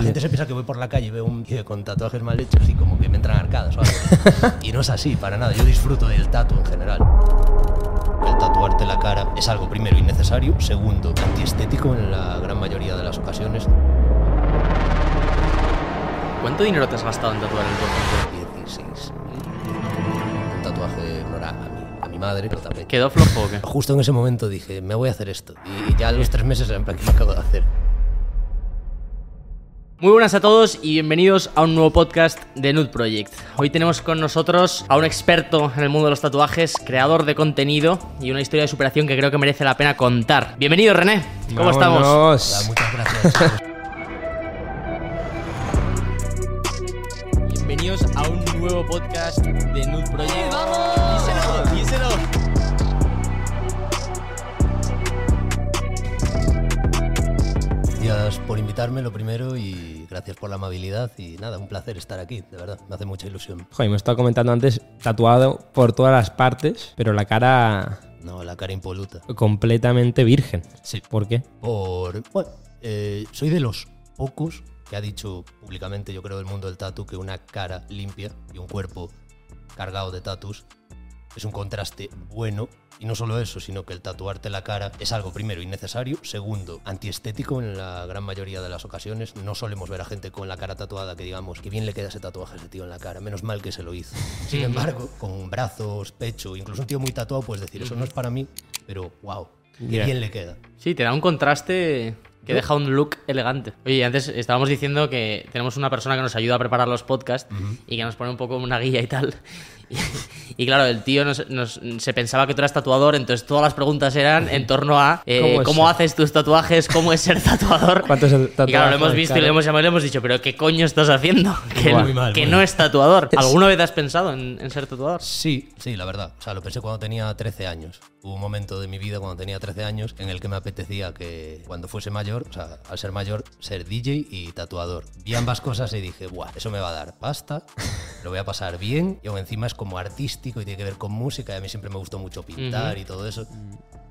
La gente se piensa que voy por la calle y veo un tío con tatuajes mal hechos y como que me entran arcadas o algo. y no es así, para nada. Yo disfruto del tatu en general. El tatuarte la cara es algo primero innecesario, segundo antiestético en la gran mayoría de las ocasiones. ¿Cuánto dinero te has gastado en tatuar el cuerpo? 16 Un tatuaje era a mi, a mi madre, pero también. ¿Quedó flojo o qué? Justo en ese momento dije, me voy a hacer esto. Y ya a los tres meses en plan, ¿qué me acabo de hacer? Muy buenas a todos y bienvenidos a un nuevo podcast de Nude Project. Hoy tenemos con nosotros a un experto en el mundo de los tatuajes, creador de contenido y una historia de superación que creo que merece la pena contar. Bienvenido René, ¿cómo estamos? Hola, muchas gracias. Bienvenidos a un nuevo podcast de Nude Project. ¡Vamos! Gracias por invitarme, lo primero, y gracias por la amabilidad. Y nada, un placer estar aquí, de verdad, me hace mucha ilusión. Joder, me estaba comentando antes, tatuado por todas las partes, pero la cara No, la cara impoluta. completamente virgen. Sí. ¿Por qué? Por. Bueno, eh, soy de los pocos que ha dicho públicamente, yo creo, del mundo del tatu, que una cara limpia y un cuerpo cargado de tatus es un contraste bueno. Y no solo eso, sino que el tatuarte la cara es algo, primero, innecesario, segundo, antiestético en la gran mayoría de las ocasiones. No solemos ver a gente con la cara tatuada que digamos, que bien le queda ese tatuaje a ese tío en la cara, menos mal que se lo hizo. Sin embargo, con brazos, pecho, incluso un tío muy tatuado, puedes decir, eso no es para mí, pero wow, Ya. bien le queda. Sí, te da un contraste que deja un look elegante. Oye, antes estábamos diciendo que tenemos una persona que nos ayuda a preparar los podcasts y que nos pone un poco una guía y tal. Y, y claro, el tío nos- nos- se pensaba que tú eras tatuador, entonces todas las preguntas eran en torno a eh, ¿Cómo ¿Cómo, es ser- haces tus tatuajes, cómo es ser tatuador. ¿Cuánto es el Y claro, lo hemos visto y le hemos llamado y le hemos dicho, pero ¿qué coño estás haciendo? Que, Muy mal, que muy no mal. es tatuador. ¿Alguna vez has pensado en, en ser tatuador? Sí, sí, la verdad. O sea, lo pensé cuando tenía 13 años. Hubo un momento de mi vida cuando tenía 13 años en el que me apetecía que cuando fuese mayor, o sea, al ser mayor, ser DJ y tatuador. Vi ambas cosas y dije, ¡buah! Eso me va a dar pasta, lo voy a pasar bien y aún encima es como artístico y tiene que ver con música y a mí siempre me gustó mucho pintar y todo eso.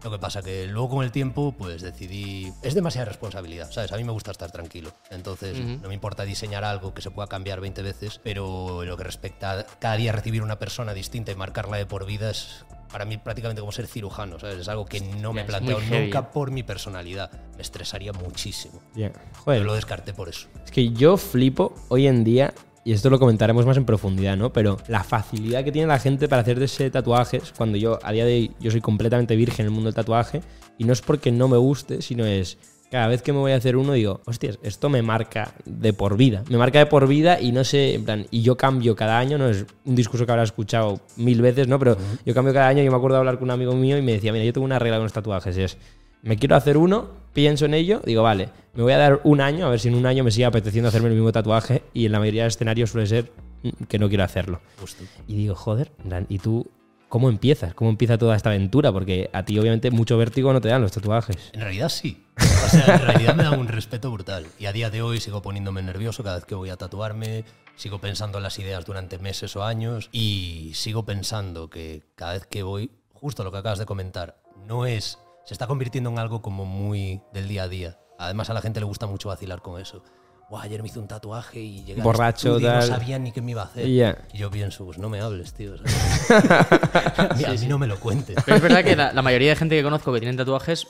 Lo que pasa que luego con el tiempo pues decidí... Es demasiada responsabilidad, ¿sabes? A mí me gusta estar tranquilo. Entonces no me importa diseñar algo que se pueda cambiar 20 veces, pero en lo que respecta a cada día recibir una persona distinta y marcarla de por vida es para mí prácticamente como ser cirujano, ¿sabes? Es algo que no me muy heavy. nunca por mi personalidad. Me estresaría muchísimo. Bien. Pero Joder, lo descarté por eso. es que yo flipo hoy en día, y esto lo comentaremos más en profundidad, ¿no? Pero la facilidad que tiene la gente para hacerse tatuajes, cuando yo a día de hoy yo soy completamente virgen en el mundo del tatuaje, y no es porque no me guste, sino es cada vez que me voy a hacer uno digo, hostias, esto me marca de por vida. Me marca de por vida y no sé, en plan, y yo cambio cada año, no es un discurso que habrás escuchado mil veces, ¿no? Pero yo cambio cada año, yo me acuerdo de hablar con un amigo mío y me decía, mira, yo tengo una regla con los tatuajes, y es, me quiero hacer uno, pienso en ello, digo, vale, me voy a dar un año, a ver si en un año me sigue apeteciendo hacerme el mismo tatuaje y en la mayoría de escenarios suele ser mm, que no quiero hacerlo. Justo. Y digo, joder, ¿y tú cómo empiezas? ¿Cómo empieza toda esta aventura? Porque a ti obviamente mucho vértigo no te dan los tatuajes. En realidad sí. O sea, en realidad me da un respeto brutal. Y a día de hoy sigo poniéndome nervioso cada vez que voy a tatuarme, sigo pensando en las ideas durante meses o años y sigo pensando que cada vez que voy, justo lo que acabas de comentar, no es... Se está convirtiendo en algo como muy del día a día. Además a la gente le gusta mucho vacilar con eso. Buah, ayer me hice un tatuaje y llegué Borracho, estudio y no sabía ni qué me iba a hacer. Ya. Y yo pienso, pues no me hables, tío. ¿sabes? a mí, a no me lo cuentes. Pero es verdad que la, la mayoría de gente que conozco que tienen tatuajes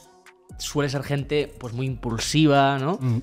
suele ser gente pues muy impulsiva, ¿no? Mm.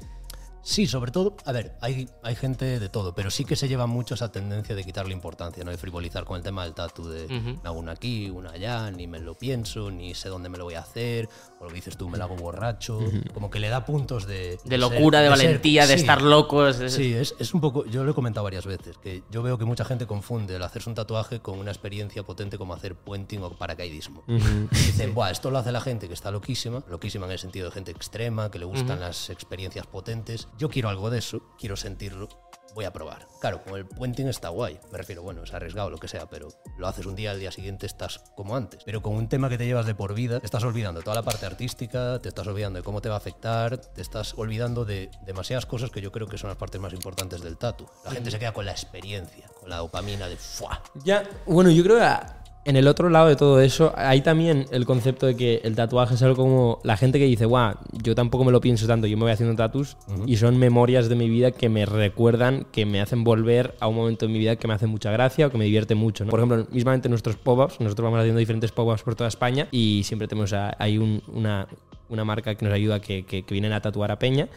Sí, sobre todo, a ver, hay, hay gente de todo, pero sí que se lleva mucho esa tendencia de quitarle importancia, ¿no? De frivolizar con el tema del tatu, de me hago una aquí, una allá, ni me lo pienso, ni sé dónde me lo voy a hacer, o lo que dices tú, me lo hago borracho, como que le da puntos de... De ser- locura, de, ser- valentía, de sí. estar locos. es- Sí, es, es un poco, yo lo he comentado varias veces, que yo veo que mucha gente confunde el hacerse un tatuaje con una experiencia potente como hacer puenting o paracaidismo. Dicen, Buah, esto lo hace la gente que está loquísima, loquísima en el sentido de gente extrema, que le gustan las experiencias potentes. Yo quiero algo de eso, quiero sentirlo, voy a probar. Claro, con el puenting está guay, me refiero, bueno, es arriesgado lo que sea, pero lo haces un día, al día siguiente estás como antes. Pero con un tema que te llevas de por vida, te estás olvidando toda la parte artística, te estás olvidando de cómo te va a afectar, te estás olvidando de demasiadas cosas que yo creo que son las partes más importantes del tatu. La gente se queda con la experiencia, con la dopamina de ¡fua! Ya, bueno, yo creo que a- en el otro lado de todo eso, hay también el concepto de que el tatuaje es algo como la gente que dice, guau, yo tampoco me lo pienso tanto, yo me voy haciendo tatus y son memorias de mi vida que me recuerdan, que me hacen volver a un momento en mi vida que me hace mucha gracia o que me divierte mucho. ¿no? Por ejemplo, mismamente nuestros pop-ups, nosotros vamos haciendo diferentes pop-ups por toda España y siempre tenemos ahí un- una, una marca que nos ayuda que, que- que vienen a tatuar a Peña.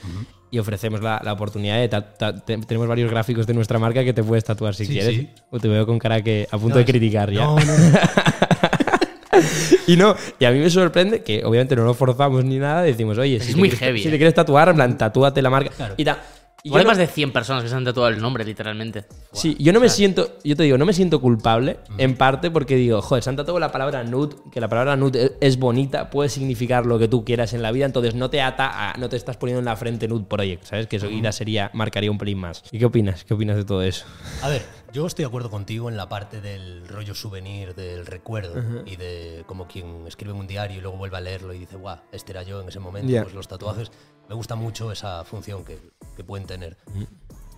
Y ofrecemos la, la oportunidad de. ta- ta- te- tenemos varios gráficos de nuestra marca que te puedes tatuar si Sí, quieres. sí. O te veo con cara que a punto No, de es- criticar ya. No, no, no. Y no, y a mí me sorprende que obviamente no lo forzamos ni nada, decimos, oye, Es si, muy te, quieres- heavy, si eh. te quieres tatuar, en plan, tatúate la marca. Claro. Y ta- y Igual hay no- más de 100 personas que se han tatuado el nombre, literalmente. Sí, yo no me siento, yo te digo, no me siento culpable, en parte porque digo, joder, se han tatuado la palabra nude, que la palabra nude es, bonita, puede significar lo que tú quieras en la vida, entonces no te ata a, no te estás poniendo en la frente nude project, ¿sabes? Que eso ya sería, marcaría un pelín más. ¿Y qué opinas? ¿Qué opinas de todo eso? A ver, yo estoy de acuerdo contigo en la parte del rollo souvenir, del recuerdo y de como quien escribe en un diario y luego vuelve a leerlo y dice, guau, este era yo en ese momento, pues los tatuajes. Me gusta mucho esa función que, que pueden tener.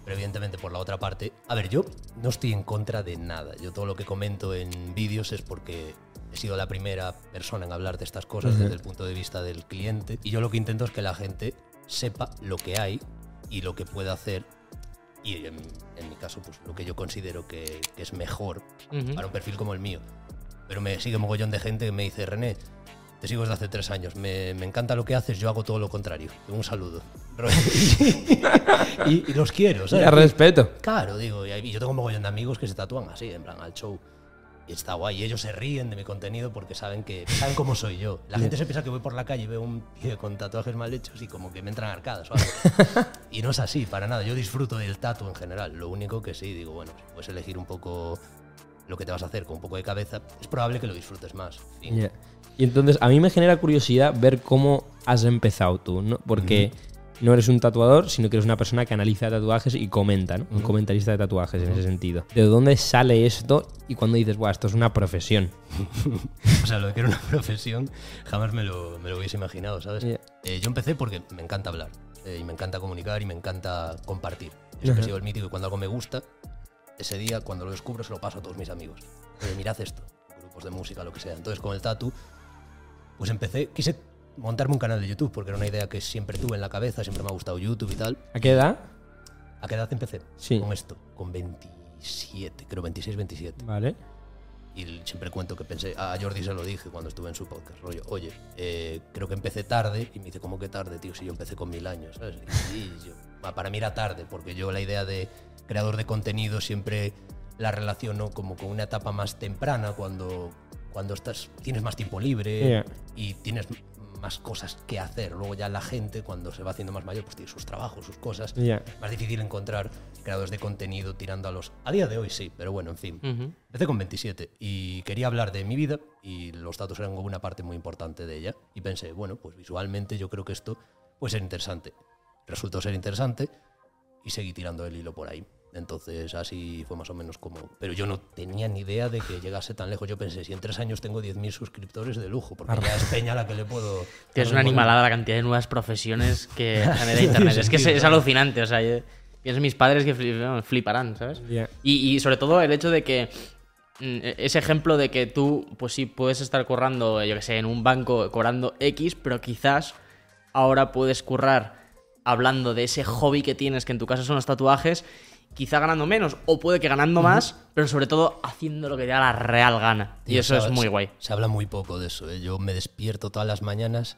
Pero evidentemente por la otra parte, a ver, yo no estoy en contra de nada. Yo todo lo que comento en vídeos es porque he sido la primera persona en hablar de estas cosas desde el punto de vista del cliente. Y yo lo que intento es que la gente sepa lo que hay y lo que puede hacer. Y en, en mi caso, pues lo que yo considero que, que es mejor para un perfil como el mío. Pero me sigue mogollón de gente que me dice, René, te sigo desde hace tres años, me, me encanta lo que haces, yo hago todo lo contrario. Un saludo. y, y los quiero, ¿sabes? Ya, respeto. Claro, digo, y yo tengo un mogollón de amigos que se tatúan así, en plan, al show. Y está guay. Y ellos se ríen de mi contenido porque saben que saben cómo soy yo. La gente se piensa que voy por la calle y veo un tío con tatuajes mal hechos y como que me entran arcadas o algo. y no es así, para nada. Yo disfruto del tatu en general. Lo único que sí, digo, bueno, si puedes elegir un poco lo que te vas a hacer con un poco de cabeza, es probable que lo disfrutes más. Fin. Y entonces a mí me genera curiosidad ver cómo has empezado tú, ¿no? Porque no eres un tatuador, sino que eres una persona que analiza tatuajes y comenta, ¿no? Un comentarista de tatuajes en ese sentido. ¿De dónde sale esto y cuando dices, Buah, esto es una profesión? O sea, lo de que era una profesión jamás me lo, me lo hubiese imaginado, ¿sabes? Ya. Eh, yo empecé porque me encanta hablar, eh, y me encanta comunicar y me encanta compartir. Siempre he sido el mítico y cuando algo me gusta, ese día, cuando lo descubro, se lo paso a todos mis amigos. Oye, mirad esto, grupos de música, lo que sea. Entonces, con el tatu, pues empecé, quise montarme un canal de YouTube porque era una idea que siempre tuve en la cabeza, siempre me ha gustado YouTube y tal. ¿A qué edad? ¿A qué edad empecé? Sí. Con esto, con 27, creo 26, 27. Vale. Y siempre cuento que pensé, a Jordi se lo dije cuando estuve en su podcast, rollo, oye, eh, creo que empecé tarde, y me dice, ¿cómo que tarde, tío? Si yo empecé con mil años, ¿sabes? Y, yo, "Ah, para mí era tarde, porque yo la idea de creador de contenido siempre la relaciono como con una etapa más temprana, cuando, cuando estás, tienes más tiempo libre Yeah. y tienes más cosas que hacer. Luego ya la gente, cuando se va haciendo más mayor, pues tiene sus trabajos, sus cosas. Más difícil encontrar creadores de contenido tirando a los... A día de hoy sí, pero bueno, en fin. Ujú. Empecé con 27 y quería hablar de mi vida y los datos eran una parte muy importante de ella. Y pensé, bueno, pues visualmente yo creo que esto puede ser interesante. Resultó ser interesante y seguí tirando el hilo por ahí. Entonces así fue más o menos como... Pero yo no tenía ni idea de que llegase tan lejos. Yo pensé, si en tres años tengo 10.000 suscriptores de lujo, porque ya es peña la que le puedo... Tienes una darle por- animalada la cantidad de nuevas profesiones que genera Internet. es que es, es alucinante. O sea, yo- pienso en mis padres que fliparán, ¿sabes? Ya. Y, y sobre todo el hecho de que mm, ese ejemplo de que tú, pues sí, puedes estar currando, yo que sé, en un banco cobrando X, pero quizás ahora puedes currar hablando de ese hobby que tienes, que en tu caso son los tatuajes, quizá ganando menos, o puede que ganando más, pero sobre todo haciendo lo que te da la real gana. Y eso es muy guay. Se habla muy poco de eso. ¿eh? Yo me despierto todas las mañanas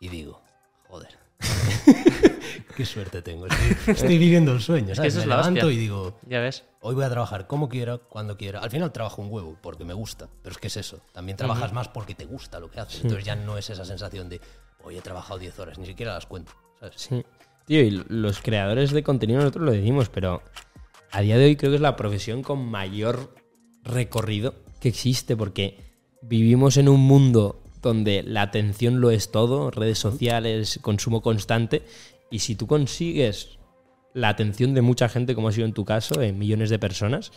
y digo, joder, qué suerte tengo. Estoy, estoy viviendo el sueño. ¿sabes? eso es me la levanto hostia. y digo, Ya ves. hoy voy a trabajar como quiera, cuando quiera. Al final trabajo un huevo porque me gusta, pero es que es eso. También trabajas más porque te gusta lo que haces. Entonces ya no es esa sensación de, hoy he trabajado 10 horas, ni siquiera las cuento. ¿sabes? Sí. Tío, y los creadores de contenido nosotros lo decimos, pero a día de hoy creo que es la profesión con mayor recorrido que existe, porque vivimos en un mundo donde la atención lo es todo, redes sociales, consumo constante, y si tú consigues la atención de mucha gente, como ha sido en tu caso, en millones de personas,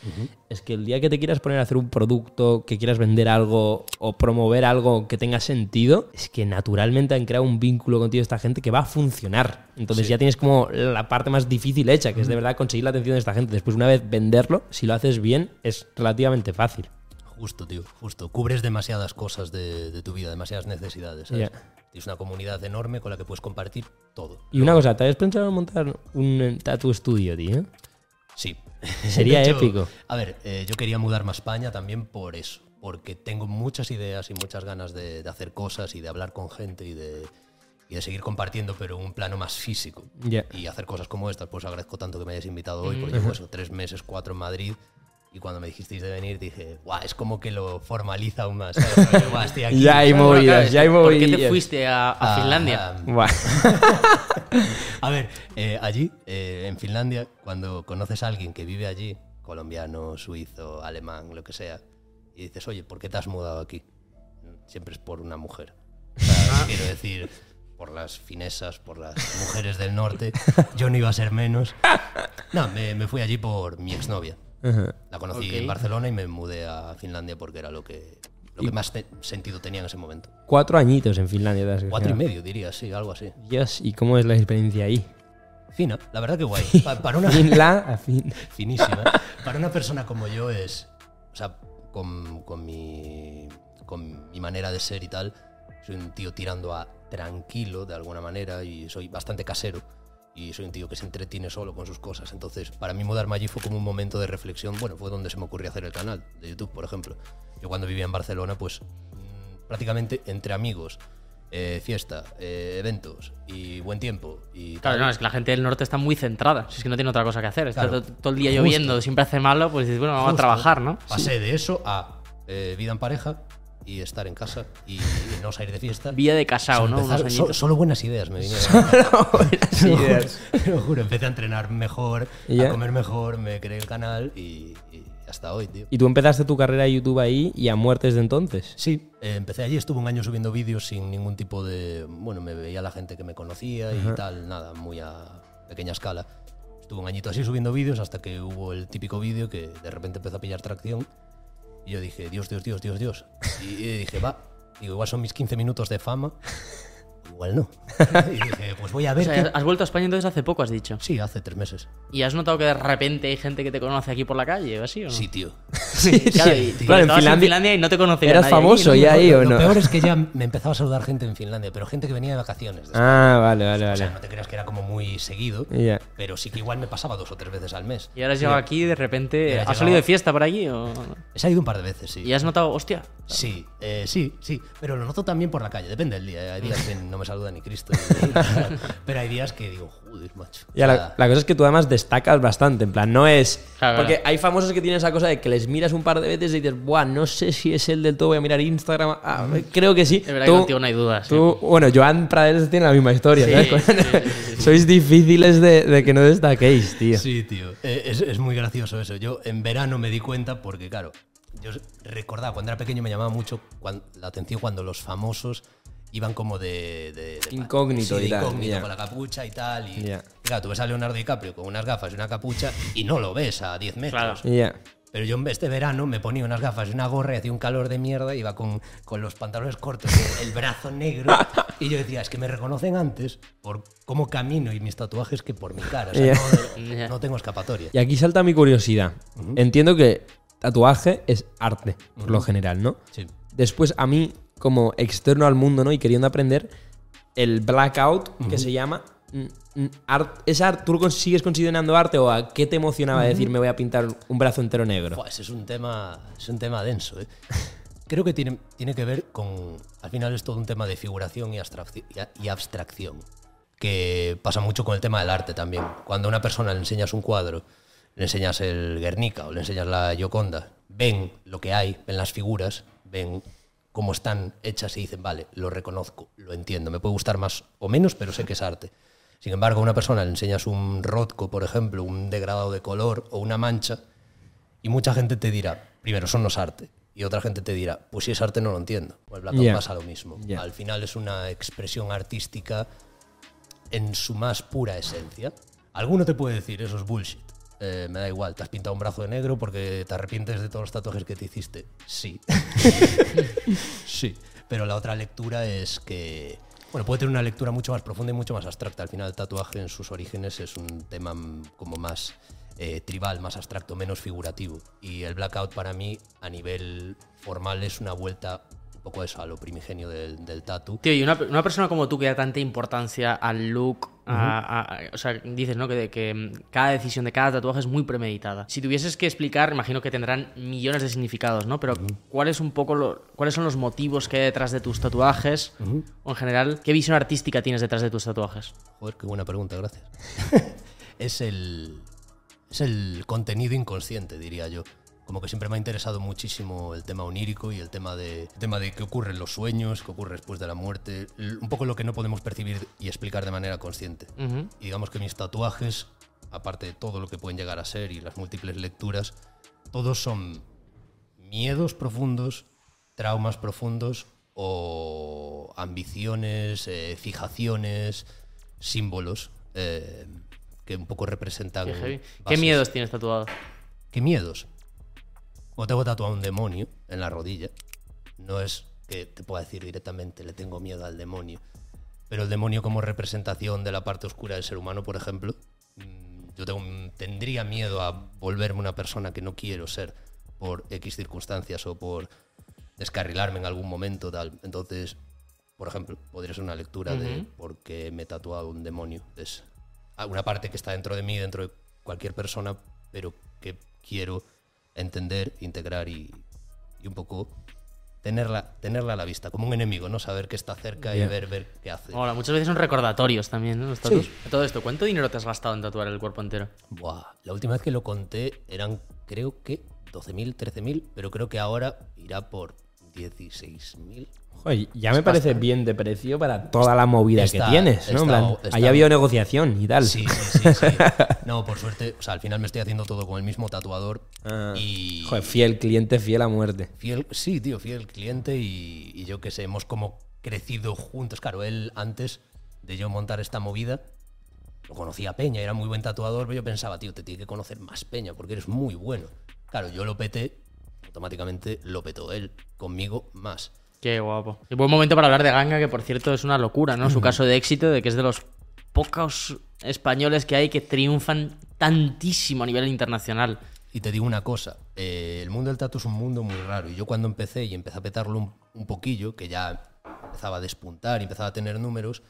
es que el día que te quieras poner a hacer un producto, que quieras vender algo o promover algo que tenga sentido, es que naturalmente han creado un vínculo contigo esta gente que va a funcionar. Entonces ya tienes como la parte más difícil hecha, que es de verdad conseguir la atención de esta gente. Después, una vez venderlo, si lo haces bien, es relativamente fácil. Justo, tío, justo. Cubres demasiadas cosas de, de tu vida, demasiadas necesidades. ¿sabes? Tienes una comunidad enorme con la que puedes compartir todo. Y una cosa, ¿te habías pensado en montar un eh, tattoo estudio, tío? Sí. Sería hecho, épico. A ver, eh, yo quería mudarme a España también por eso. Porque tengo muchas ideas y muchas ganas de, de hacer cosas y de hablar con gente y de, y de seguir compartiendo, pero un plano más físico. Y hacer cosas como estas, pues agradezco tanto que me hayáis invitado hoy, porque llevo eso, tres meses, cuatro en Madrid. Y cuando me dijisteis de venir dije, guau, es como que lo formaliza aún más. ¿sabes? "Guau, estoy aquí". Ya hay movidas, claro, ya hay ¿Por qué te movidas. fuiste a, a Ah, Finlandia? Buah. A ver, eh, allí, eh, en Finlandia, cuando conoces a alguien que vive allí, colombiano, suizo, alemán, lo que sea, y dices, oye, ¿por qué te has mudado aquí? Siempre es por una mujer. O sea, quiero decir, por las finesas, por las mujeres del norte. Yo no iba a ser menos. No, me, me fui allí por mi exnovia. Ajá. La conocí Ok. en Barcelona y me mudé a Finlandia porque era lo que, lo que más te- sentido tenía en ese momento. Cuatro añitos en Finlandia. te has Cuatro y medio, diría, sí, algo así. Dios, ¿y cómo es la experiencia ahí? Fina, la verdad que guay. Pa- para una, Finla, a fin. finísima. Para una persona como yo es, o sea, con, con mi, con mi manera de ser y tal, soy un tío tirando a tranquilo de alguna manera y soy bastante casero y soy un tío que se entretiene solo con sus cosas. Entonces, para mí mudarme allí fue como un momento de reflexión. Bueno, fue donde se me ocurrió hacer el canal de YouTube, por ejemplo. Yo cuando vivía en Barcelona, pues mm, prácticamente entre amigos, eh, fiesta, eh, eventos y buen tiempo y Claro, tal, no, es que la gente del norte está muy centrada. Si es que no tiene otra cosa que hacer. Está Claro. todo, todo el día Justo. lloviendo, siempre hace malo, pues dices, bueno, vamos a trabajar, ¿no? Pasé de eso a eh, vida en pareja y estar en casa y, y no salir de fiesta. Vía de casao, Solo ¿no? empezar- so- solo buenas ideas me vinieron. Buenas Te lo juro, ideas. te lo juro, empecé a entrenar mejor, a comer mejor, me creé el canal y, y hasta hoy, tío. Y tú empezaste tu carrera de YouTube ahí y a muertes de entonces. Sí, eh, empecé allí, estuve un año subiendo vídeos sin ningún tipo de... Bueno, me veía la gente que me conocía y tal, nada, muy a pequeña escala. Estuve un añito así subiendo vídeos hasta que hubo el típico vídeo que de repente empezó a pillar tracción y yo dije, Dios, Dios, Dios, Dios, Dios. Y dije, va, digo, igual son mis 15 minutos de fama, igual no. Y dije, pues voy a O ver... sea, qué- has vuelto a España entonces hace poco, has dicho. Sí, hace tres meses. ¿Y has notado que de repente hay gente que te conoce aquí por la calle o así o no? Sí, tío. claro, sí. y Claro, en estabas Finlandia- y no te conocía Eras nadie famoso ¿no? ya ahí o Lo no. peor es que ya me empezaba a saludar gente en Finlandia, pero gente que venía de vacaciones. Ah, vale, vale, O sea, vale. no te creas que era como muy seguido, pero sí que igual me pasaba dos o tres veces al mes. Y ahora has llegado aquí y de repente. ¿Has llegado- salido de fiesta por allí? O... He salido un par de veces, sí. Y has notado, hostia. Sí, eh, sí, sí, pero lo noto también por la calle, depende del día. Hay días que no me saluda ni Cristo, ni- pero hay días que digo, joder, macho. Ya, la, cosa es que tú además destacas bastante, en plan, no es... Claro, porque claro. hay famosos que tienen esa cosa de que les miras un par de veces y dices, buah, no sé si es el del todo, voy a mirar Instagram, ah, creo que sí. Es verdad Tú- que contigo no hay dudas. sí. tú- bueno, Joan Praderes tiene la misma historia, Sí, ¿sabes? sí, sí, sí, sí. Sois difíciles de, de que no destaquéis, tío. Sí, tío. Eh, Es, es muy gracioso eso. Yo en verano me di cuenta porque, claro, yo recordaba cuando era pequeño me llamaba mucho la atención cuando los famosos iban como de... de- de- Incógnito sí, de y tal, incógnito, con la capucha y tal. Y, claro, tú ves a Leonardo DiCaprio con unas gafas y una capucha y no lo ves a 10 metros. Claro. Ya. Pero yo este verano me ponía unas gafas y una gorra y hacía un calor de mierda, iba con, con los pantalones cortos, y el brazo negro, y yo decía, es que me reconocen antes por cómo camino y mis tatuajes que por mi cara. O sea, no tengo escapatoria. Y aquí salta mi curiosidad. Entiendo que tatuaje es arte, por lo general, ¿no? Sí. Después, a mí, como externo al mundo, ¿no? Y queriendo aprender, el blackout, que se llama. mm, mm, art- ¿Es art, ¿Tú lo sigues considerando arte o a qué te emocionaba decir me voy a pintar un brazo entero negro? Buah, ese es un tema, es un tema denso. ¿eh? Creo que tiene, tiene que ver con. Al final es todo un tema de figuración y abstracción. Que pasa mucho con el tema del arte también. Cuando a una persona le enseñas un cuadro, le enseñas el Guernica o le enseñas la Gioconda, ven lo que hay, ven las figuras, ven cómo están hechas y dicen, vale, lo reconozco, lo entiendo. Me puede gustar más o menos, pero sé que es arte. Sin embargo, a una persona le enseñas un Rothko, por ejemplo, un degradado de color o una mancha, y mucha gente te dirá, primero, eso no es arte. Y otra gente te dirá, pues si es arte no lo entiendo. O el blackout Ya. pasa lo mismo. Al final es una expresión artística en su más pura esencia. Alguno te puede decir, eso es bullshit. Eh, me da igual, te has pintado un brazo de negro porque te arrepientes de todos los tatuajes que te hiciste. Sí. sí. Pero la otra lectura es que. Bueno, puede tener una lectura mucho más profunda y mucho más abstracta. Al final, el tatuaje en sus orígenes es un tema como más eh, tribal, más abstracto, menos figurativo. Y el blackout para mí, a nivel formal, es una vuelta un poco eso, a lo primigenio del, del tatu. Tío, y una, una persona como tú que da tanta importancia al look, a- a- a- o sea, dices, ¿no? Que, que mm, cada decisión de cada tatuaje es muy premeditada. Si tuvieses que explicar, imagino que tendrán millones de significados, ¿no? Pero ¿cuál es un poco lo- ¿cuáles son los motivos que hay detrás de tus tatuajes? O en general, ¿qué visión artística tienes detrás de tus tatuajes? Joder, qué buena pregunta, gracias. es el. Es el contenido inconsciente, diría yo. Como que siempre me ha interesado muchísimo el tema onírico y el tema de, el tema de qué ocurre en los sueños, qué ocurre después de la muerte. Un poco lo que no podemos percibir y explicar de manera consciente. Y digamos que mis tatuajes, aparte de todo lo que pueden llegar a ser y las múltiples lecturas, todos son miedos profundos, traumas profundos o ambiciones, eh, fijaciones, símbolos eh, que un poco representan. Qué heavy. ¿Qué bases. miedos tienes tatuado? ¿Qué miedos? Como tengo tatuado un demonio en la rodilla, no es que te pueda decir directamente le tengo miedo al demonio, pero el demonio como representación de la parte oscura del ser humano, por ejemplo, mm, yo tengo un- tendría miedo a volverme una persona que no quiero ser por X circunstancias o por descarrilarme en algún momento, tal. Entonces, por ejemplo, podría ser una lectura de por qué me he tatuado un demonio. Es una parte que está dentro de mí, dentro de cualquier persona, pero que quiero entender, integrar y, y un poco tenerla, tenerla a la vista, como un enemigo, ¿no? Saber que está cerca y ver, ver qué hace. Hola, muchas veces son recordatorios también, ¿no? Los tatus. Todo esto, ¿cuánto dinero te has gastado en tatuar el cuerpo entero? Buah, la última vez que lo conté eran, creo que 12.000, 13.000, pero creo que ahora irá por 16.000. Joder, ya me parece bien de precio para toda la movida Está- que tienes, ¿no? Está- plan, está- ahí ha habido negociación y tal. Sí, sí, sí. No, por suerte, o sea, al final me estoy haciendo todo con el mismo tatuador Ah, y... Joder, fiel cliente, fiel a muerte. Fiel, sí, tío, fiel cliente y, y yo que sé, hemos como crecido juntos. Claro, él antes de yo montar esta movida, lo conocía Peña, era muy buen tatuador, pero yo pensaba, tío, te tiene que conocer más Peña porque eres muy bueno. Claro, yo lo peté, automáticamente lo petó él, conmigo más. Qué guapo. Y buen momento para hablar de Ganga, que por cierto es una locura, ¿no? Su caso de éxito, de que es de los pocos españoles que hay que triunfan tantísimo a nivel internacional. Y te digo una cosa, eh, el mundo del tatu es un mundo muy raro. Y yo cuando empecé y empecé a petarlo un, un poquillo, que ya empezaba a despuntar y empezaba a tener números,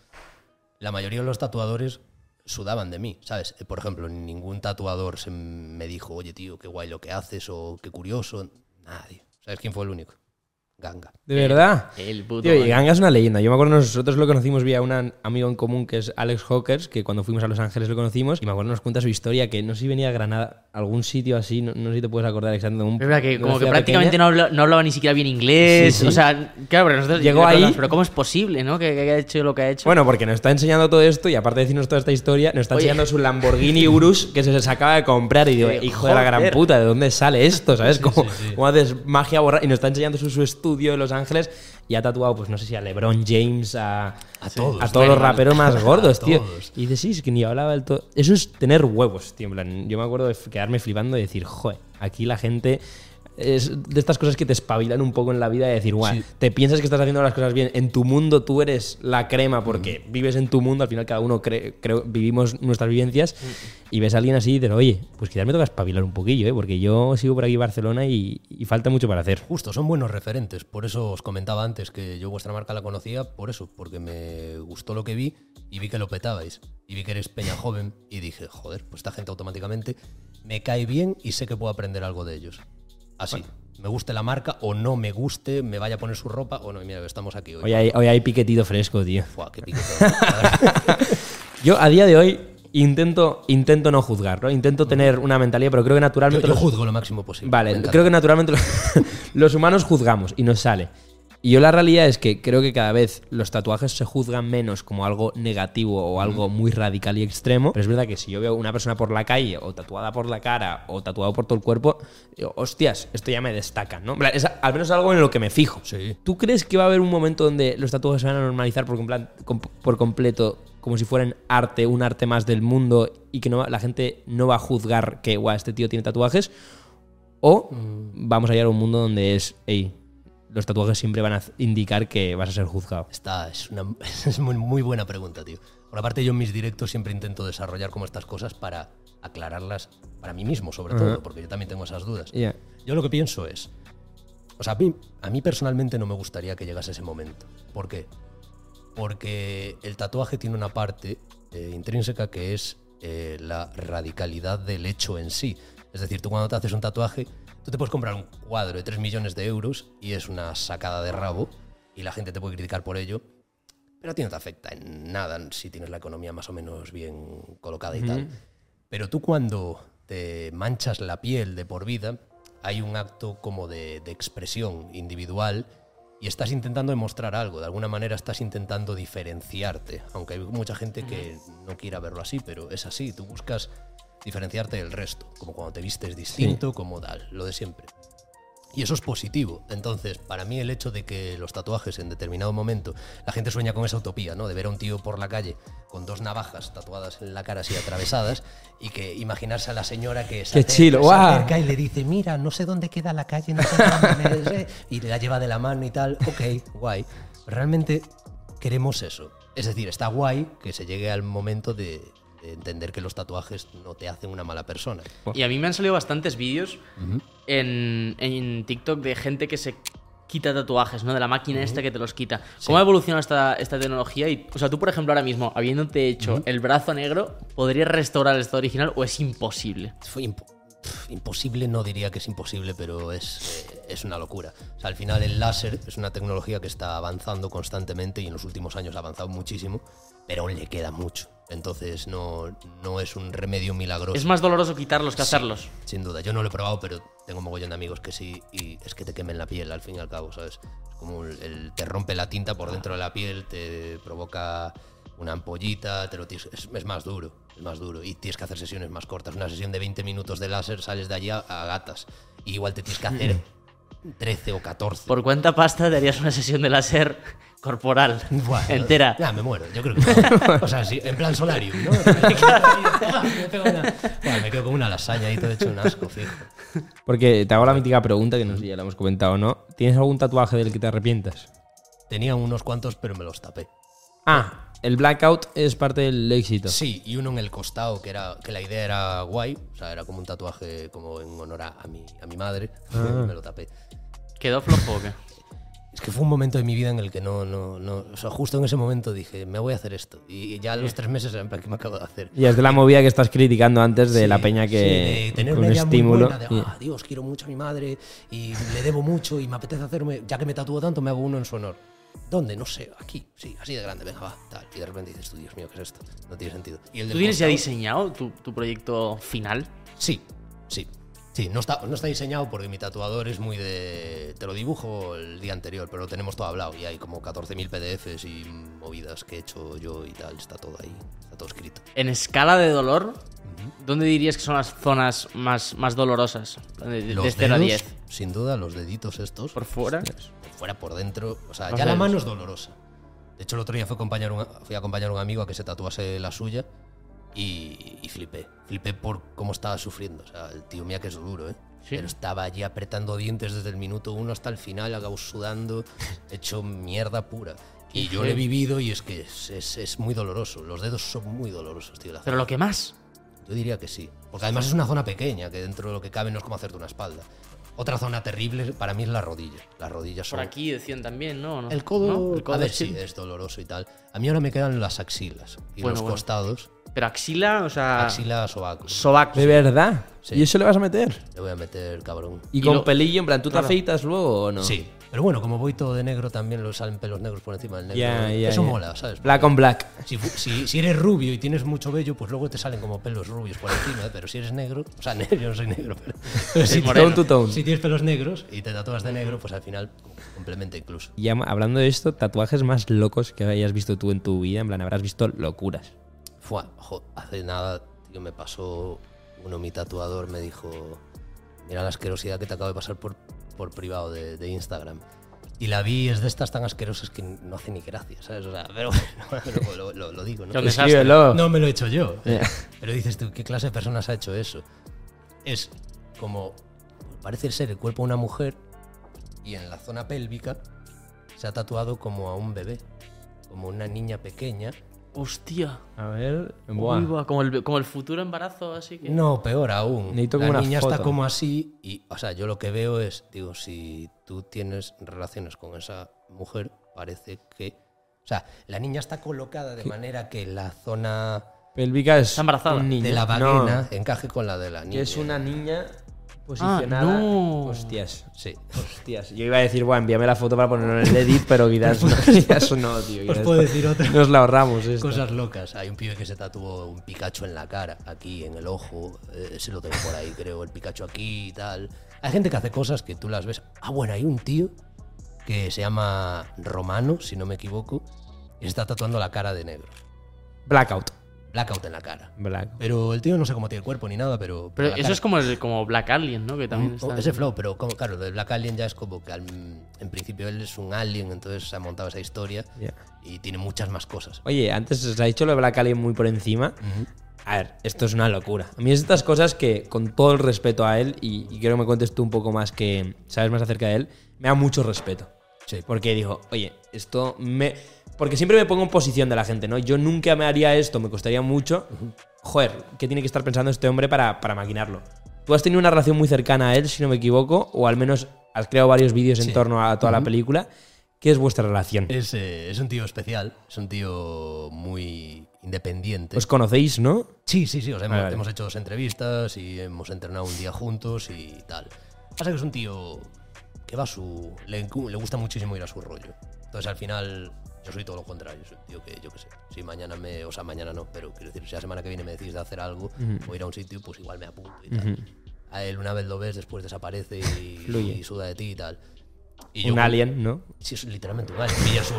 la mayoría de los tatuadores sudaban de mí, ¿sabes? Eh, Por ejemplo, ningún tatuador se me dijo, oye tío, qué guay lo que haces o qué curioso. Nadie. ¿Sabes quién fue el único? Ganga. ¿De verdad? El puto Tío, y Ganga. Es una leyenda. Yo me acuerdo, nosotros lo conocimos vía un amigo en común que es Alex Hawkers, que cuando fuimos a Los Ángeles lo conocimos. Y me acuerdo nos cuenta su historia, que no sé si venía a Granada, algún sitio así, no, no sé si te puedes acordar exactamente. un- Es verdad que como que prácticamente no, habla- no hablaba ni siquiera bien inglés. Sí, sí. O sea, claro, pero nosotros Llegó ahí- Pero ¿cómo es posible, no? Que, que haya hecho lo que ha hecho. Bueno, porque nos está enseñando todo esto y aparte de decirnos toda esta historia, nos está Oye. enseñando su Lamborghini Urus que se les acaba de comprar y digo, hijo de la gran puta, ¿de dónde sale esto? ¿Sabes? Sí, ¿Cómo, sí, sí. cómo haces magia borrar? Y nos está enseñando su, su estudio en Los Ángeles y ha tatuado, pues no sé si a LeBron James, a, A todos, a todos los raperos más gordos, tío. todos. Y dices, sí, es que ni hablaba del todo. Eso es tener huevos, tío. En plan, yo me acuerdo de quedarme flipando y decir, joder, aquí la gente. Es de estas cosas que te espabilan un poco en la vida y decir, guau, Sí. te piensas que estás haciendo las cosas bien. En tu mundo tú eres la crema porque vives en tu mundo. Al final, cada uno cree, creo, vivimos nuestras vivencias y ves a alguien así y dices, oye, pues quizás me toca espabilar un poquillo, ¿eh? porque yo sigo por aquí Barcelona y, y falta mucho para hacer. Justo, son buenos referentes. Por eso os comentaba antes que yo vuestra marca la conocía, por eso, porque me gustó lo que vi y vi que lo petabais. Y vi que eres peña joven y dije, joder, pues esta gente automáticamente me cae bien y sé que puedo aprender algo de ellos. Así, me guste la marca o no me guste, me vaya a poner su ropa o no, mira, estamos aquí hoy. Hoy hay, hoy hay piquetito fresco, tío. Fua, qué piquetón. Yo a día de hoy intento, intento no juzgar, ¿no? Intento tener una mentalidad, pero creo que naturalmente... yo los- juzgo lo máximo posible. Vale, creo que naturalmente los, los humanos juzgamos y nos sale. Y yo la realidad es que creo que cada vez los tatuajes se juzgan menos como algo negativo o algo muy radical y extremo. Pero es verdad que si yo veo una persona por la calle o tatuada por la cara o tatuado por todo el cuerpo, digo, hostias, esto ya me destaca, ¿no? Es al menos algo en lo que me fijo. Sí. ¿Tú crees que va a haber un momento donde los tatuajes se van a normalizar por, completo como si fueran arte, un arte más del mundo y que no, la gente no va a juzgar que, guau, este tío tiene tatuajes? ¿O vamos a llegar a un mundo donde es, hey, los tatuajes siempre van a indicar que vas a ser juzgado? Esta es una es muy, muy buena pregunta, tío. Por aparte, yo en mis directos siempre intento desarrollar como estas cosas para aclararlas para mí mismo, sobre todo, porque yo también tengo esas dudas. Yo lo que pienso es, o sea, a mí, a mí personalmente no me gustaría que llegase ese momento. ¿Por qué? Porque el tatuaje tiene una parte eh, intrínseca que es eh, la radicalidad del hecho en sí. Es decir, tú cuando te haces un tatuaje, tú te puedes comprar un cuadro de 3 millones de euros y es una sacada de rabo y la gente te puede criticar por ello, pero a ti no te afecta en nada si tienes la economía más o menos bien colocada y tal. Pero tú cuando te manchas la piel de por vida, hay un acto como de, de expresión individual y estás intentando demostrar algo. De alguna manera estás intentando diferenciarte. Aunque hay mucha gente que no quiera verlo así, pero es así. Tú buscas diferenciarte del resto. Como cuando te vistes distinto, como tal, lo de siempre. Y eso es positivo. Entonces, para mí el hecho de que los tatuajes en determinado momento, la gente sueña con esa utopía, ¿no? De ver a un tío por la calle con dos navajas tatuadas en la cara así atravesadas y que imaginarse a la señora que se, acerca, chill, se y le dice, mira, no sé dónde queda la calle, no sé dónde me sé", y la lleva de la mano y tal. Ok, guay. Realmente queremos eso. Es decir, está guay que se llegue al momento de, de entender que los tatuajes no te hacen una mala persona. Y a mí me han salido bastantes vídeos en, en TikTok de gente que se quita tatuajes, ¿no? De la máquina esta que te los quita. ¿Cómo ha evolucionado esta, esta tecnología? Y, o sea, tú, por ejemplo, ahora mismo, habiéndote hecho el brazo negro, ¿podrías restaurar el estado original o es imposible? Fue impo- imposible, no diría que es imposible, pero es, eh, es una locura. O sea, al final el láser es una tecnología que está avanzando constantemente y en los últimos años ha avanzado muchísimo, pero aún le queda mucho. Entonces no, no es un remedio milagroso. Es más doloroso quitarlos que hacerlos. Sin duda, yo no lo he probado, pero tengo un mogollón de amigos que sí, y es que te quemen la piel al fin y al cabo, ¿sabes? Es como el, el- te rompe la tinta por dentro de la piel, te provoca una ampollita, te lo tienes- es, es más duro, es más duro, y tienes que hacer sesiones más cortas. Una sesión de 20 minutos de láser, sales de allá a gatas, y igual te tienes que hacer 13 o 14. ¿Por cuánta pasta te harías una sesión de láser corporal Buah, entera? Ya, me muero. Yo creo que. no. O sea, sí, en plan solarium, ¿no? me, quedo con una lasaña ahí todo hecho un asco, fijo. Porque te hago la mítica pregunta, que no sé si ya la hemos comentado o no. ¿Tienes algún tatuaje del que te arrepientas? Tenía unos cuantos, pero me los tapé. Ah, el blackout es parte del éxito. Sí, y uno en el costado, que era que la idea era guay. O sea, era como un tatuaje como en honor a, mi, a mi madre. Ah. me lo tapé. ¿Quedó flojo o qué? Es que fue un momento de mi vida en el que no, no, no. O sea, justo en ese momento dije, me voy a hacer esto. Y ya a los tres meses era en plan, ¿qué me acabo de hacer? Y es de la movida que estás criticando antes de Sí, la peña sí, que de tener con una idea muy estímulo. buena de, ah, Dios, quiero mucho a mi madre y le debo mucho y me apetece hacerme, ya que me tatúo tanto, me hago uno en su honor. ¿Dónde? No sé, aquí, sí, así de grande, venga, va, tal. Y de repente dices, tú, Dios mío, ¿qué es esto? No tiene sentido. Y el ¿Tú tienes ya diseñado tu, tu proyecto final? Sí, sí. Sí, no está, no está diseñado porque mi tatuador es muy de. Te lo dibujo el día anterior, pero lo tenemos todo hablado y hay como 14.000 PDFs y movidas que he hecho yo y tal. Está todo ahí, está todo escrito. En escala de dolor, ¿dónde dirías que son las zonas más, más dolorosas? De, de, Los de 0 a dedos, 10. Sin duda, los deditos estos. ¿Por fuera? por fuera, por dentro. O sea, Los ya la mano es dolorosa. De hecho, el otro día fui a acompañar, un- fui a, acompañar a un amigo a que se tatuase la suya y, y flipé. Flipé por cómo estaba sufriendo. O sea, el tío mía que es duro, ¿eh? Sí. Pero estaba allí apretando dientes desde el minuto uno hasta el final, acabó sudando, hecho mierda pura. Y yo lo he vivido y es que es, es- es muy doloroso. Los dedos son muy dolorosos, tío. la Pero lo que más. Yo diría que sí. Porque además es una zona pequeña, que dentro de lo que cabe no es como hacerte una espalda. Otra zona terrible para mí es la rodilla. Las rodillas son... Por aquí decían también, ¿no? ¿No? El codo, ¿No? El codo a ver, sí. sí, es doloroso y tal. A mí ahora me quedan las axilas y Bueno, los bueno. costados. Pero axila, o sea. Axila, sobaco. Sobaco. ¿De verdad? Sí. ¿Y eso le vas a meter? Le voy a meter cabrón. ¿Y, Y con lo- pelillo? En plan, ¿tú Claro. te afeitas luego o no? Sí. Pero bueno, como voy todo de negro, también lo salen pelos negros por encima del negro. Eso mola, ¿sabes? Black on black. Si, si, si eres rubio y tienes mucho vello, pues luego te salen como pelos rubios por encima, ¿eh? pero si eres negro, o sea, negro, yo no soy negro, pero, pero si. Tone to tone. si tienes pelos negros y te tatúas de negro, pues al final complementa incluso. Y hablando de esto, tatuajes más locos que hayas visto tú en tu vida, en plan, habrás visto locuras. Fue, jo, hace nada, tío, me pasó uno, mi tatuador, me dijo, mira la asquerosidad que te acabo de pasar por, por privado de, de Instagram. Y la vi, es de estas tan asquerosas que no hace ni gracia, ¿sabes? O sea, pero bueno, lo, lo- lo digo, ¿no? Escríbelo. No me lo he hecho yo. Ya. Pero dices tú, ¿qué clase de personas ha hecho eso? Es como, parece ser el cuerpo de una mujer y en la zona pélvica se ha tatuado como a un bebé, como una niña pequeña Hostia. A ver. Uy, Buah. buah, como, el, como el futuro embarazo, así que. No, peor aún. Necesito la como una niña está como así y, o sea, yo lo que veo es, digo, si tú tienes relaciones con esa mujer, parece que, o sea, la niña está colocada de manera que la zona Pélvica es Está embarazada. de la No, vagina encaje con la de la niña. que es una niña posicionada. no. Hostias. Sí. Hostias. Yo iba a decir, bueno, envíame la foto para ponerlo en el edit, pero quizás no, quizás no, tío. Os puedo decir otra. Nos la ahorramos. Cosas locas. Hay un pibe que se tatuó un Pikachu en la cara, aquí en el ojo. eh, Ese lo tengo por ahí, creo. El Pikachu aquí y tal. Hay gente que hace cosas que tú las ves. Ah, bueno, hay un tío que se llama Romano, si no me equivoco, y se está tatuando la cara de negro. Blackout. Blackout en la cara. Blackout. Pero el tío no sé cómo tiene el cuerpo ni nada, pero. Pero eso cara- es como, el, como Black Alien, ¿no? Que también Mm, está. Ese flow, pero como, claro, lo de Black Alien ya es como que al- en principio él es un alien, entonces se ha montado esa historia y tiene muchas más cosas. Oye, antes os ha dicho lo de Black Alien muy por encima. A ver, esto es una locura. A mí es estas cosas que, con todo el respeto a él, y, y quiero que me cuentes tú un poco más que sabes más acerca de él, me da mucho respeto. Sí. Porque digo, oye, esto me. Porque siempre me pongo en posición de la gente, ¿no? Yo nunca me haría esto, me costaría mucho. Joder, ¿qué tiene que estar pensando este hombre para, para maquinarlo? Tú has tenido una relación muy cercana a él, si no me equivoco, o al menos has creado varios vídeos en Sí. torno a toda la película. ¿Qué es vuestra relación? Es, eh, es un tío especial, es un tío muy independiente. Os conocéis, ¿no? sí, sí, sí, o sea, hemos, Vale, vale. hemos hecho dos entrevistas y hemos entrenado un día juntos y tal. Pasa que es un tío que va a su... Le, le gusta muchísimo ir a su rollo. Entonces al final yo soy todo lo contrario, soy tío que yo qué sé, si mañana me... O sea, mañana no, pero quiero decir, si la semana que viene me decís de hacer algo o ir a un sitio, pues igual me apunto y tal. A él una vez lo ves, después desaparece y, suda de ti y tal. Y yo Un alien, ¿no? Sí, es literalmente un alien. Pilla su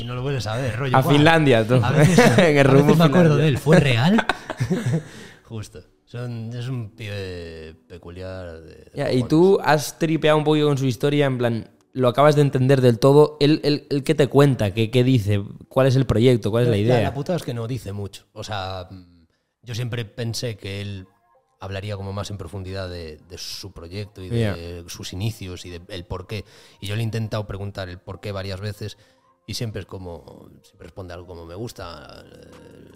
y no lo vuelves a ver, rollo. A. Finlandia, tú. A veces, En el a rumbo veces me acuerdo de él. ¿Fue real? Justo. Son- es un pibe peculiar. de- de Ya, y tú has tripeado un poquito con su historia, en plan, lo acabas de entender del todo. ¿Él, él, él qué te cuenta? ¿Qué, ¿Qué dice? ¿Cuál es el proyecto? ¿Cuál es la idea? La putada es que no dice mucho. O sea, yo siempre pensé que él hablaría como más en profundidad de, de su proyecto y de sus inicios y del por qué. Y yo le he intentado preguntar el por qué varias veces y siempre es como, siempre responde algo como me gusta eh,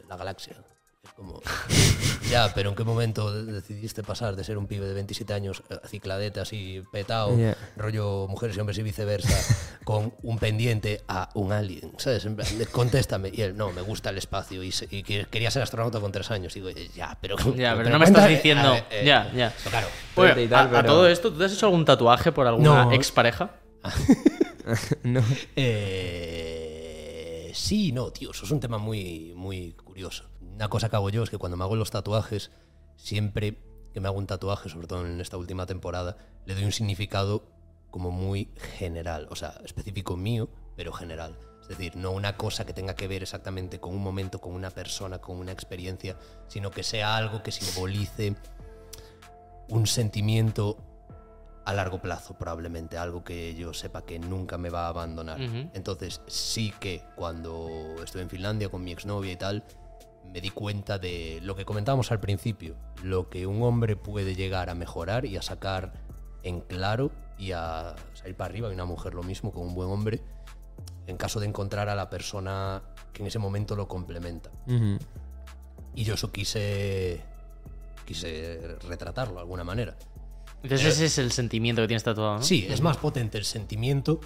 la galaxia. Es como, ya, pero ¿en qué momento decidiste pasar de ser un pibe de 27 años, eh, cicladete así, petado, Ya. rollo mujeres y hombres y viceversa, con un pendiente a un alien? ¿Sabes? En plan, de, contéstame. Y él, no, me gusta el espacio y, se- y que- quería ser astronauta con tres años. Y digo, "Eh, ya, pero. Ya, pero no me estás diciendo- ver, eh, ya, ya. Claro. Bueno, y tal, a, todo esto, ¿tú te has hecho algún tatuaje por alguna No. expareja? No. Eh, sí, no, tío, eso es un tema muy, muy curioso. Una cosa que hago yo es que cuando me hago los tatuajes, siempre que me hago un tatuaje, sobre todo en esta última temporada, le doy un significado como muy general, o sea, específico mío, pero general. Es decir, no una cosa que tenga que ver exactamente con un momento, con una persona, con una experiencia, sino que sea algo que simbolice un sentimiento a largo plazo, probablemente, algo que yo sepa que nunca me va a abandonar. Entonces, sí que cuando estuve en Finlandia con mi exnovia y tal, me di cuenta de lo que comentábamos al principio, lo que un hombre puede llegar a mejorar y a sacar en claro y a salir para arriba, y una mujer lo mismo con un buen hombre, en caso de encontrar a la persona que en ese momento lo complementa. Y yo eso quise, quise retratarlo de alguna manera. Entonces ese es el sentimiento que tienes tatuado, ¿no? Sí, es más potente el sentimiento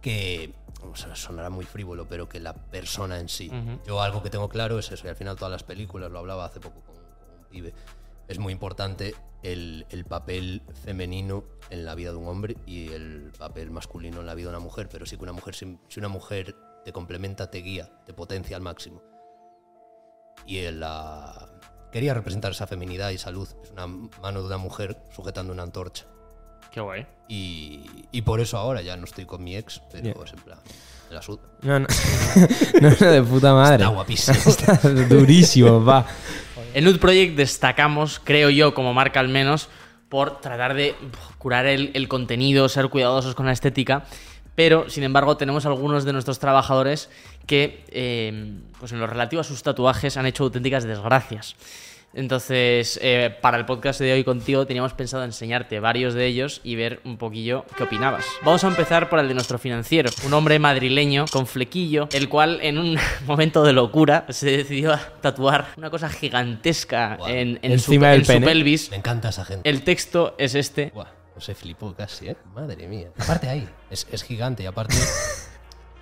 que. o sea, sonará muy frívolo, pero que la persona en sí. Yo algo que tengo claro es eso, y al final todas las películas, lo hablaba hace poco con, con un pibe, es muy importante el, el papel femenino en la vida de un hombre y el papel masculino en la vida de una mujer, pero sí que una mujer, si, si una mujer te complementa, te guía, te potencia al máximo. Y él la... Quería representar esa feminidad y salud. Es una mano de una mujer sujetando una antorcha. Qué guay. Y, y por eso ahora ya no estoy con mi ex, pero Ya. es en plan, la suda. No, no. no, no, de puta madre. Está guapísimo. Está durísimo, va. En Nude Project destacamos, creo yo, como marca al menos, por tratar de curar el, el contenido, ser cuidadosos con la estética. Pero, sin embargo, tenemos algunos de nuestros trabajadores que, eh, pues en lo relativo a sus tatuajes, han hecho auténticas desgracias. Entonces, eh, para el podcast de hoy contigo teníamos pensado enseñarte varios de ellos y ver un poquillo qué opinabas. Vamos a empezar por el de nuestro financiero, un hombre madrileño con flequillo, el cual en un momento de locura se decidió a tatuar una cosa gigantesca Guau. en, en su, Encima del en su pene. pelvis. Me encanta esa gente. El texto es este. Buah, no se flipó casi, ¿eh? Madre mía. Aparte ahí, es, es gigante y aparte,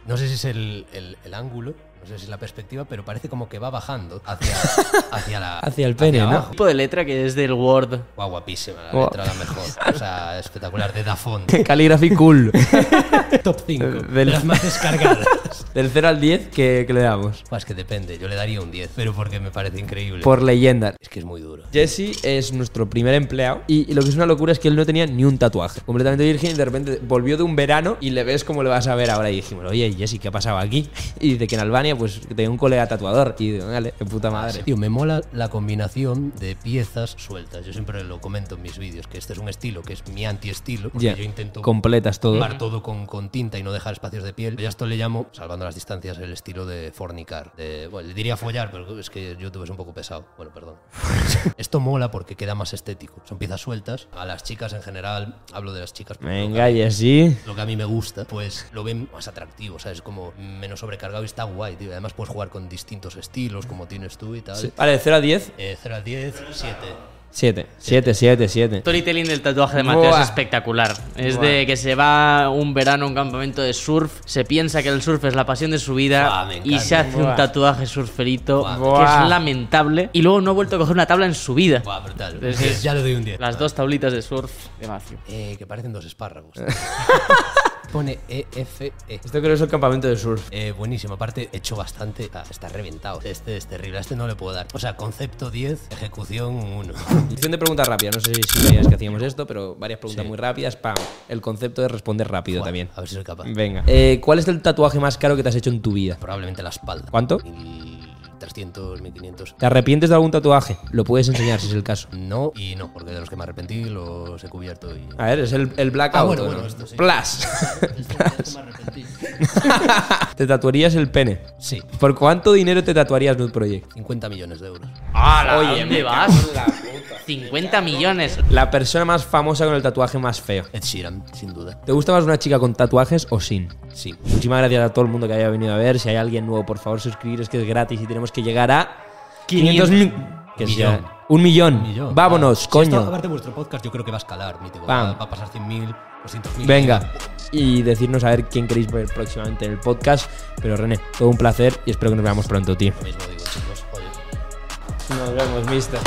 no sé si es el, el- ángulo, no sé si es la perspectiva, pero parece como que va bajando hacia, hacia la... Hacia el pene, ¿no? abajo. tipo de letra que es del Word. Guau, guapísima, la Guau. letra la mejor. O sea, espectacular, de Dafont. Calligraphy cool. Top 5, Del- de las más descargadas. Del 0 al 10, ¿qué, qué le damos? Buah, es que depende, yo le daría un 10, pero porque me parece increíble. Por leyenda. Es que es muy duro. Jesse es nuestro primer empleado y, y lo que es una locura es que él no tenía ni un tatuaje. Completamente virgen y de repente volvió de un verano y le ves como le vas a ver ahora. Y dijimos, oye, Jesse, ¿qué ha pasado aquí? Y dice que en Albania pues que tenía un colega tatuador. Y digo, vale, qué puta madre. Tío, me mola la combinación de piezas sueltas. Yo siempre lo comento en mis vídeos, que este es un estilo que es mi anti-estilo, porque Ya, yo intento completas todo. Tomar todo con, con tinta y no dejar espacios de piel. Yo a esto le llamo, salvando las distancias, el estilo de fornicar. De, bueno, le diría follar, pero es que YouTube es un poco pesado. Bueno, perdón. esto mola porque queda más estético. Son piezas sueltas. A las chicas en general, hablo de las chicas. Venga, Jesse. Lo que a mí me gusta, pues lo ven más atractivo, ¿sabes? Como menos sobrecargado y está guay, tío. Además puedes jugar con distintos estilos, como tienes tú y tal. Vale, de 0 a 10, Eh, 0 al 10, 7. 7. 7, 7, 7. Storytelling del tatuaje de Mateo Buah. es espectacular. Es Buah. de que se va un verano a un campamento de surf, se piensa que el surf es la pasión de su vida Buah, y se hace Buah. un tatuaje surferito Buah. que Buah. es lamentable y luego no ha vuelto a coger una tabla en su vida. Buah, brutal. Es- es- ya le doy un 10. Las dos tablitas de surf de Matthew. Eh, que parecen dos espárragos. Pone EFE. Esto creo que es el campamento de surf. Eh, buenísimo, aparte hecho bastante. está reventado. Este es terrible, a este no le puedo dar. O sea, concepto 10, ejecución 1. Sección de preguntas rápidas. No sé si sabías que hacíamos esto, pero varias preguntas Sí. muy rápidas. Pam. El concepto de responder rápido también. A ver si soy capaz. Venga. Eh, ¿Cuál es el tatuaje más caro que te has hecho en tu vida? Probablemente la espalda. ¿Cuánto? 1300, 1500. ¿Te arrepientes de algún tatuaje? Lo puedes enseñar si es el caso. No y no, porque de los que me arrepentí los he cubierto y. A ver, es el, el blackout. Ah, bueno, ¿no? bueno, esto sí. Plus. me arrepentí. ¿Te tatuarías el pene? Sí, ¿Por cuánto dinero te tatuarías Nude Project? 50 millones de euros. Oye, ¿dónde vas? 50 millones. La persona más famosa con el tatuaje más feo. Ed Sheeran, sin duda. ¿Te gusta más una chica con tatuajes o sin? Sí. Muchísimas gracias a todo el mundo que haya venido a ver. Si hay alguien nuevo, por favor, suscribir. Es que es gratis y tenemos que llegar a 500 mil. Que Millón. sea- Un millón. Millón. Vámonos, Si esto, coño. aparte vuestro podcast, yo creo que va a escalar, mítico. Pam. Va, va a pasar 100.000, 200.000. Venga. Y decirnos a ver quién queréis ver próximamente en el podcast. Pero René, todo un placer y espero que nos veamos pronto, tío. Lo mismo digo, chicos. Oye. Nos vemos, mister.